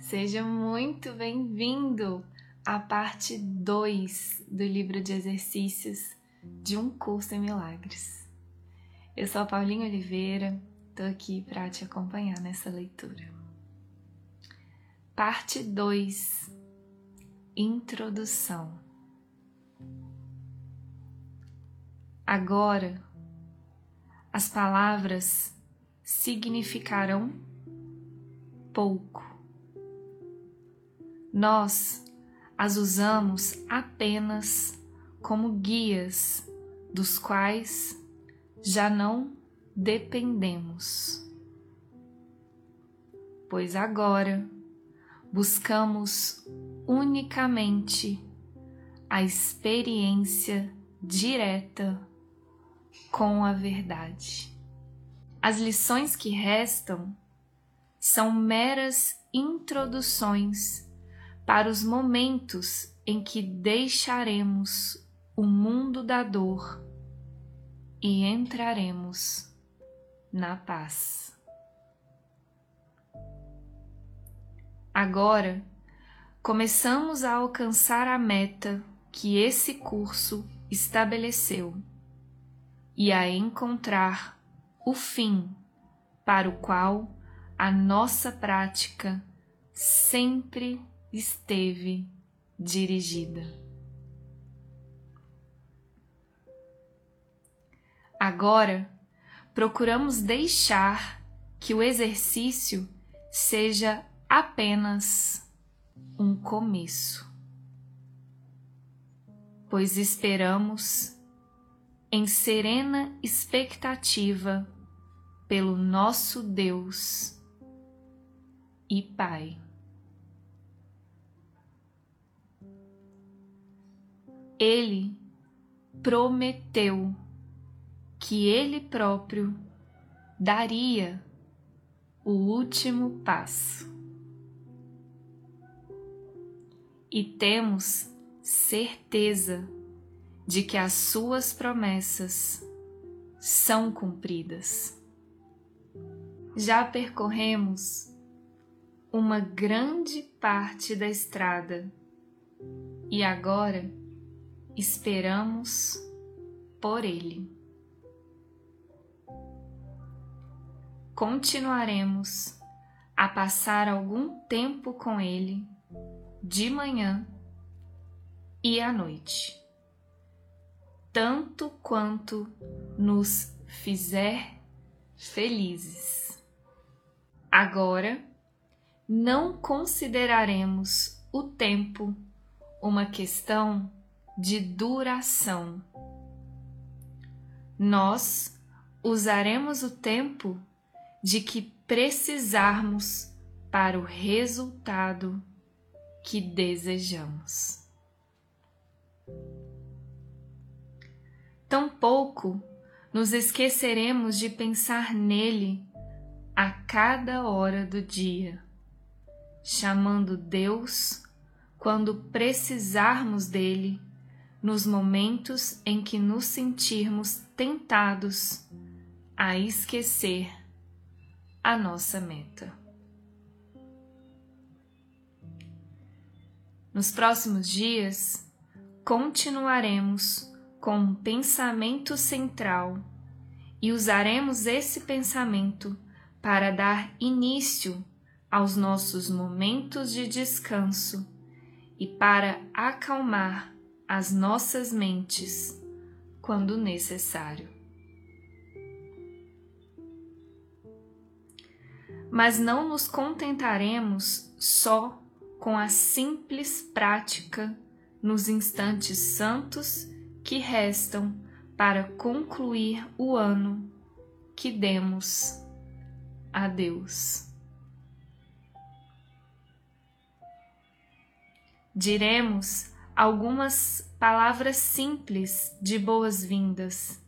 Seja muito bem-vindo à parte 2 do livro de exercícios de um curso em milagres. Eu sou a Paulinha Oliveira, estou aqui para te acompanhar nessa leitura. Parte 2 Introdução Agora, as palavras significarão pouco. Nós as usamos apenas como guias dos quais já não dependemos. Pois agora buscamos unicamente a experiência direta com a verdade. As lições que restam são meras introduções para os momentos em que deixaremos o mundo da dor e entraremos na paz. Agora, começamos a alcançar a meta que esse curso estabeleceu e a encontrar o fim para o qual a nossa prática sempre esteve dirigida. Agora, procuramos deixar que o exercício seja apenas um começo, pois esperamos em serena expectativa pelo nosso Deus e Pai. Ele prometeu que ele próprio daria o último passo. E temos certeza de que as suas promessas são cumpridas. Já percorremos uma grande parte da estrada e agora esperamos por Ele. Continuaremos a passar algum tempo com Ele de manhã e à noite tanto quanto nos fizer felizes. Agora, não consideraremos o tempo uma questão de duração. Nós usaremos o tempo de que precisarmos para o resultado que desejamos. Tampouco nos esqueceremos de pensar nele a cada hora do dia, chamando Deus quando precisarmos dele nos momentos em que nos sentirmos tentados a esquecer a nossa meta. Nos próximos dias, continuaremos com um pensamento central e usaremos esse pensamento para dar início aos nossos momentos de descanso e para acalmar as nossas mentes quando necessário. Mas não nos contentaremos só com a simples prática nos instantes santos que restam para concluir o ano que demos a Deus. Diremos algumas palavras simples de boas-vindas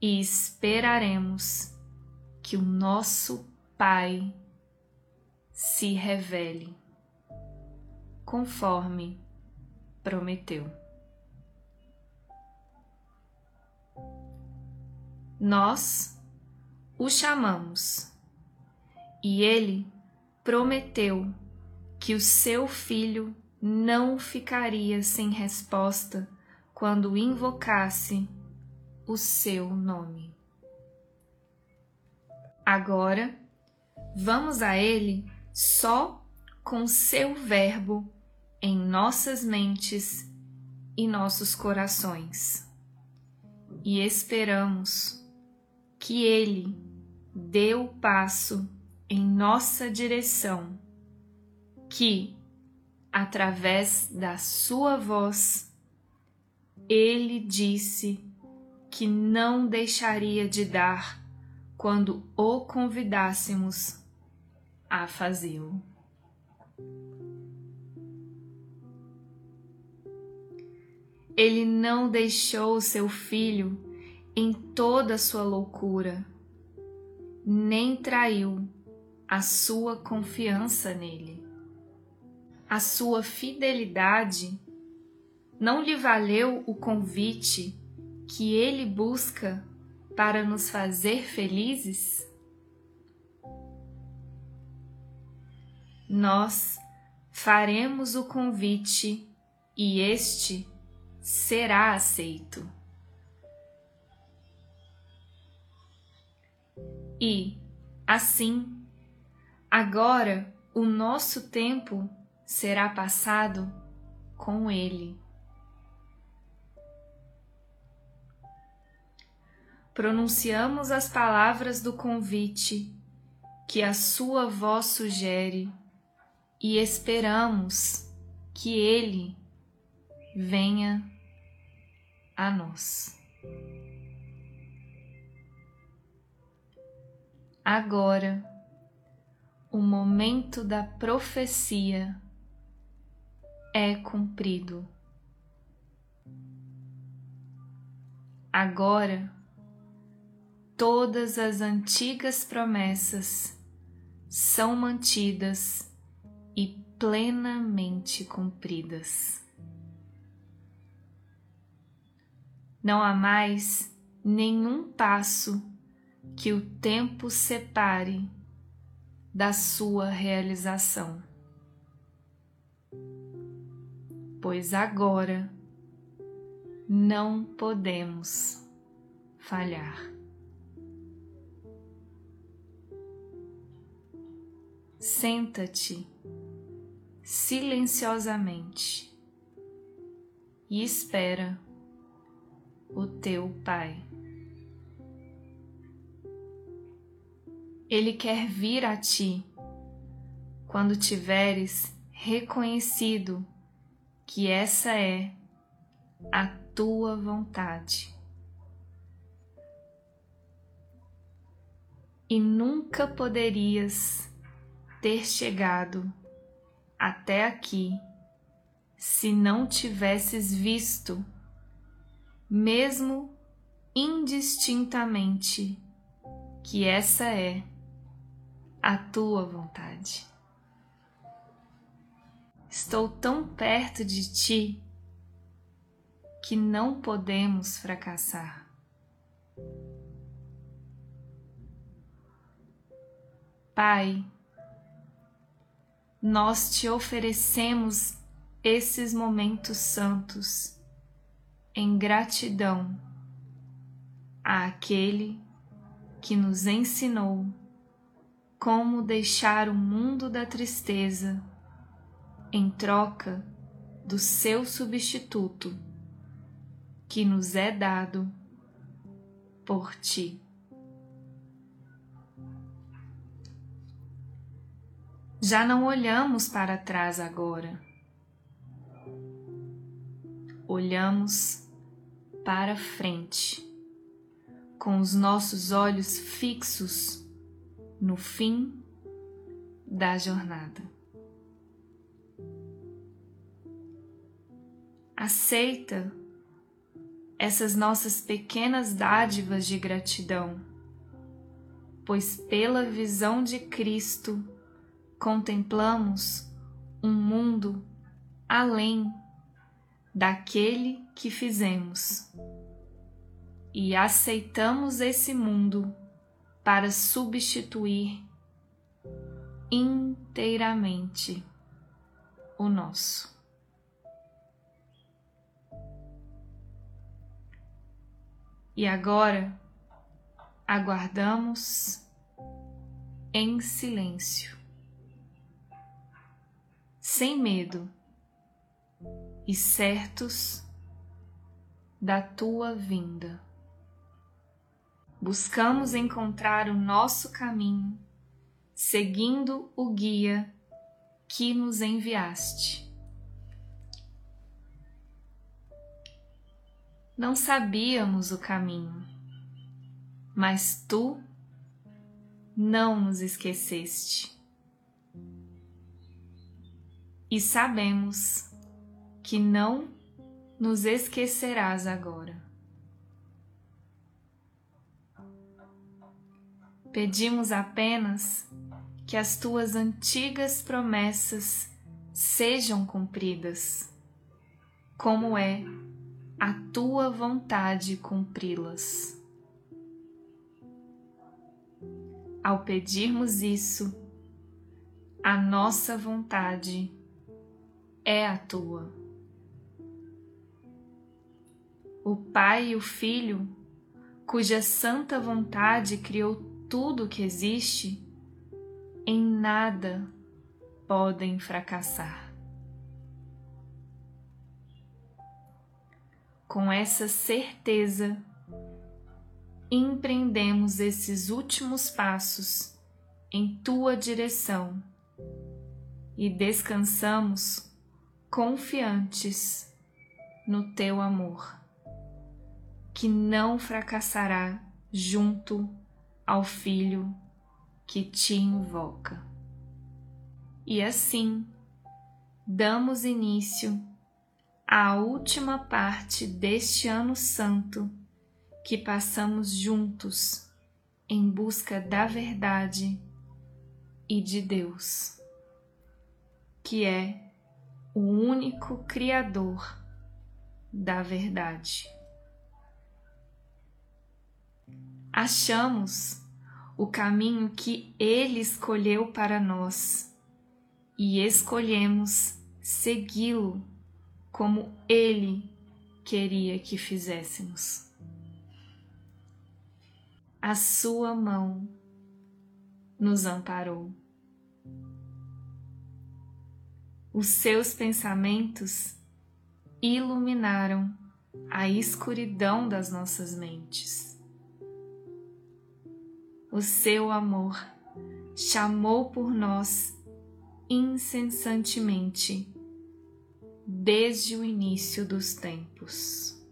e esperaremos que o nosso Pai se revele conforme prometeu. nós o chamamos e ele prometeu que o seu filho não ficaria sem resposta quando invocasse o seu nome. Agora, vamos a Ele só com seu Verbo em nossas mentes e nossos corações. E esperamos que Ele dê o passo em nossa direção, que, através da Sua voz, Ele disse que não deixaria de dar quando o convidássemos a fazê-lo. Ele não deixou seu filho em toda sua loucura, nem traiu a sua confiança nele. A sua fidelidade não lhe valeu o convite que ele busca para nos fazer felizes? Nós faremos o convite e este será aceito. E, assim, agora o nosso tempo será passado com Ele. pronunciamos as palavras do convite que a sua voz sugere e esperamos que ele venha a nós. Agora, o momento da profecia é cumprido. Agora, todas as antigas promessas são mantidas e plenamente cumpridas. Não há mais nenhum passo que o tempo separe da sua realização. Pois agora não podemos falhar. senta-te silenciosamente e espera o teu Pai. Ele quer vir a ti quando tiveres reconhecido que essa é a tua vontade. E nunca poderias ter chegado até aqui se não tivesses visto, mesmo indistintamente, que essa é a tua vontade. Estou tão perto de ti que não podemos fracassar. Pai, nós te oferecemos esses momentos santos em gratidão àquele que nos ensinou como deixar o mundo da tristeza em troca do seu substituto que nos é dado por ti. Já não olhamos para trás agora. Olhamos para frente, com os nossos olhos fixos no fim da jornada. Aceita essas nossas pequenas dádivas de gratidão, pois pela visão de Cristo contemplamos um mundo além daquele que fizemos e aceitamos esse mundo para substituir inteiramente o nosso. E agora aguardamos em silêncio, sem medo e certos da tua vinda. Buscamos encontrar o nosso caminho, seguindo o guia que nos enviaste. Não sabíamos o caminho, mas tu não nos esqueceste. E sabemos que não nos esquecerás agora. Pedimos apenas que as tuas antigas promessas sejam cumpridas, como é a tua vontade cumpri-las. Ao pedirmos isso, a nossa vontade é a tua. O Pai e o Filho, cuja santa vontade criou tudo o que existe, em nada podem fracassar. Com essa certeza, empreendemos esses últimos passos em tua direção e descansamos confiantes no teu amor, que não fracassará junto ao Filho que te invoca. E assim, damos início à última parte deste ano santo que passamos juntos em busca da verdade e de Deus, que é o único Criador da verdade. Achamos o caminho que Ele escolheu para nós e escolhemos segui-lo como Ele queria que fizéssemos. A Sua mão nos amparou. Os seus pensamentos iluminaram a escuridão das nossas mentes o seu amor chamou por nós incessantemente desde o início dos tempos.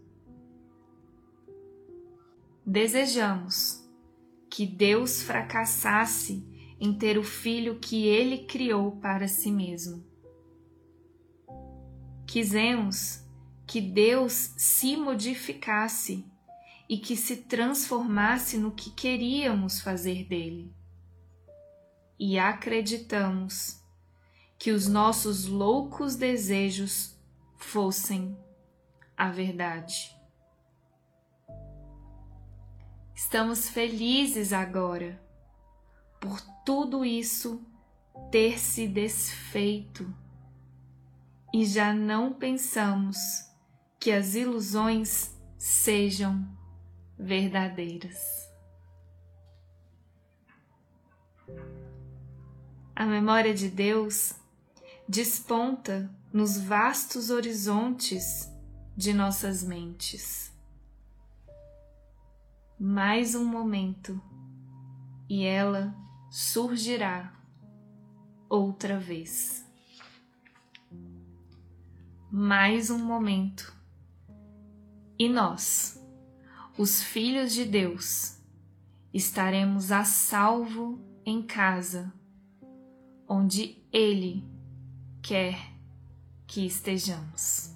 Desejamos que Deus fracassasse em ter o filho que ele criou para si mesmo. Quisemos que Deus se modificasse e que se transformasse no que queríamos fazer dele. E acreditamos que os nossos loucos desejos fossem a verdade. Estamos felizes agora por tudo isso ter se desfeito e já não pensamos que as ilusões sejam verdadeiras. A memória de Deus desponta nos vastos horizontes de nossas mentes. Mais um momento e ela surgirá outra vez. Mais um momento e nós os filhos de Deus, estaremos a salvo em casa, onde Ele quer que estejamos.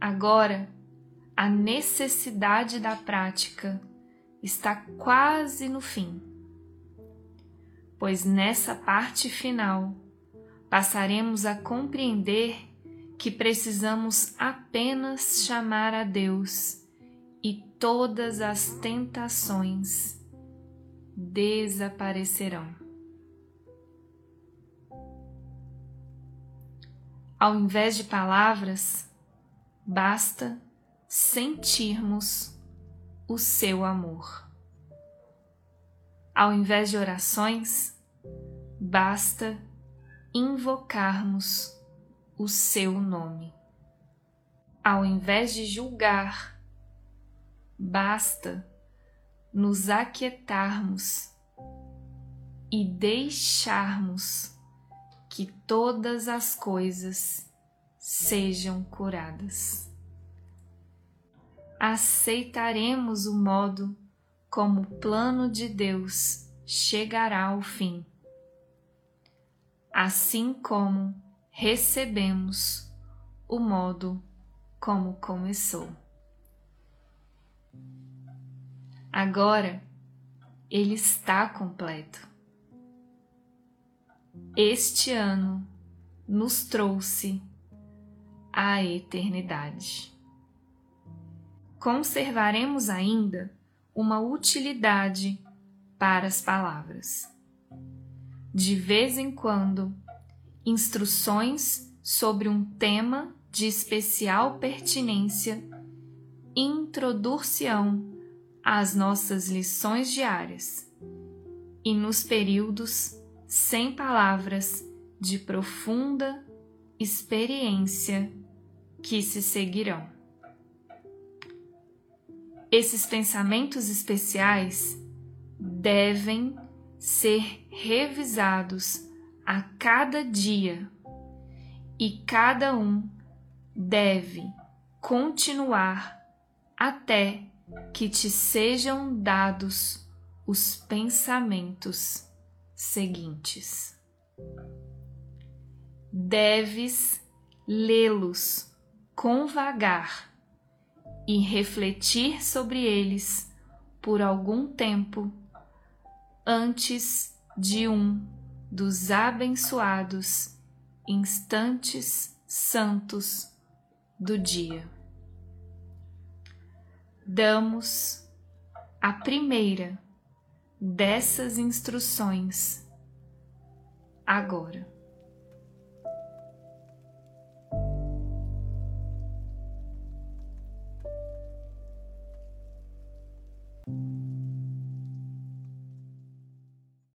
Agora, a necessidade da prática está quase no fim, pois nessa parte final passaremos a compreender que precisamos apenas chamar a Deus e todas as tentações desaparecerão. Ao invés de palavras, basta sentirmos o seu amor. Ao invés de orações, basta invocarmos o seu nome. Ao invés de julgar, basta nos aquietarmos e deixarmos que todas as coisas sejam curadas. Aceitaremos o modo como o plano de Deus chegará ao fim, assim como recebemos o modo como começou. Agora ele está completo. Este ano nos trouxe a eternidade. Conservaremos ainda uma utilidade para as palavras. De vez em quando, instruções sobre um tema de especial pertinência introduzir-se-ão às nossas lições diárias e nos períodos sem palavras de profunda experiência que se seguirão. Esses pensamentos especiais devem ser revisados a cada dia e cada um deve continuar até que te sejam dados os pensamentos seguintes. Deves lê-los com vagar e refletir sobre eles por algum tempo antes de um dos abençoados instantes santos do dia damos a primeira dessas instruções agora.